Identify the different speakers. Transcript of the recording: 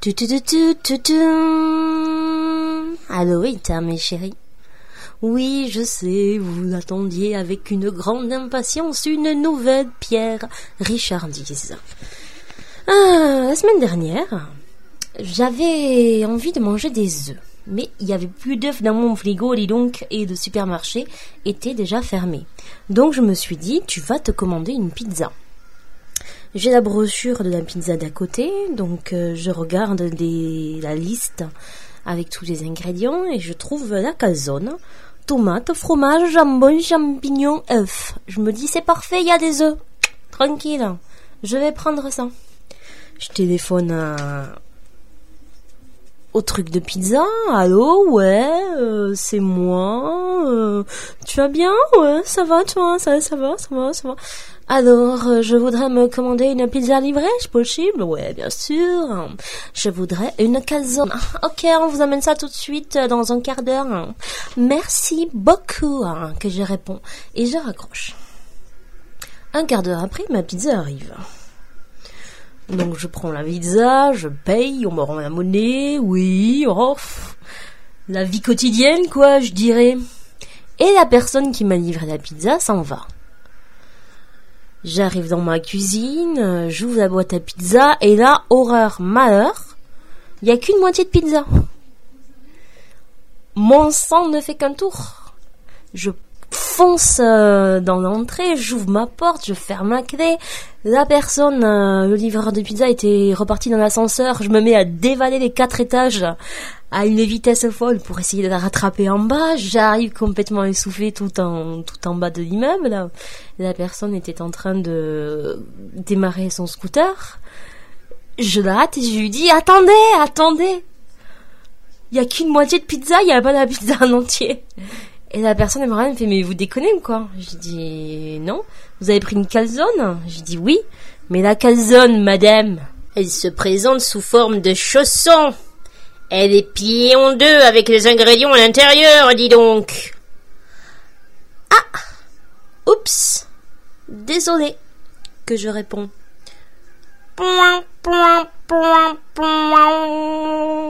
Speaker 1: Tu. Allô, Ita, mes chéris. Oui, je sais, vous attendiez avec une grande impatience une nouvelle Pierre Richardise. Ah, la semaine dernière, j'avais envie de manger des œufs. Mais il y avait plus d'œufs dans mon frigo, dis donc, et le supermarché était déjà fermé. Donc je me suis dit, tu vas te commander une pizza. J'ai la brochure de la pizza d'à côté, donc euh, je regarde la liste avec tous les ingrédients et je trouve la calzone. Tomate, fromage, jambon, champignons, œufs. Je me dis c'est parfait, il y a des œufs. Tranquille, je vais prendre ça. Je téléphone à- au truc de pizza. Allô, ouais, euh, c'est moi. euh, tu vas bien Ouais, ça va, toi ça, ça va, ça va, ça va. Alors, euh, je voudrais me commander une pizza livrée, c'est possible? Ouais, bien sûr. Je voudrais une calzone. Ok, on vous amène ça tout de suite euh, dans un quart d'heure. Merci beaucoup, hein, que je réponds. Et je raccroche. Un quart d'heure après, ma pizza arrive. Donc je prends la pizza, je paye, on me rend la monnaie, oui, oh, la vie quotidienne quoi, je dirais. Et la personne qui m'a livré la pizza s'en va. J'arrive dans ma cuisine, j'ouvre la boîte à pizza et là, horreur, malheur, il y a qu'une moitié de pizza. Mon sang ne fait qu'un tour. Je fonce euh, dans l'entrée, j'ouvre ma porte, je ferme la clé. La personne, euh, le livreur de pizza était reparti dans l'ascenseur. Je me mets à dévaler les quatre étages à une vitesse folle pour essayer de la rattraper en bas. J'arrive complètement essoufflée tout en tout en bas de l'immeuble. La personne était en train de démarrer son scooter. Je la hâte et je lui dis attendez, attendez. Il y a qu'une moitié de pizza, il y a pas la pizza en entier. Et la personne elle me regarde, me fait mais vous déconnez ou quoi? J'ai dit non. Vous avez pris une calzone? J'ai dit oui. Mais la calzone, madame, elle se présente sous forme de chausson. Elle est pliée en deux avec les ingrédients à l'intérieur, dis donc. Ah Oups Désolé que je réponds. Point, point, point, point.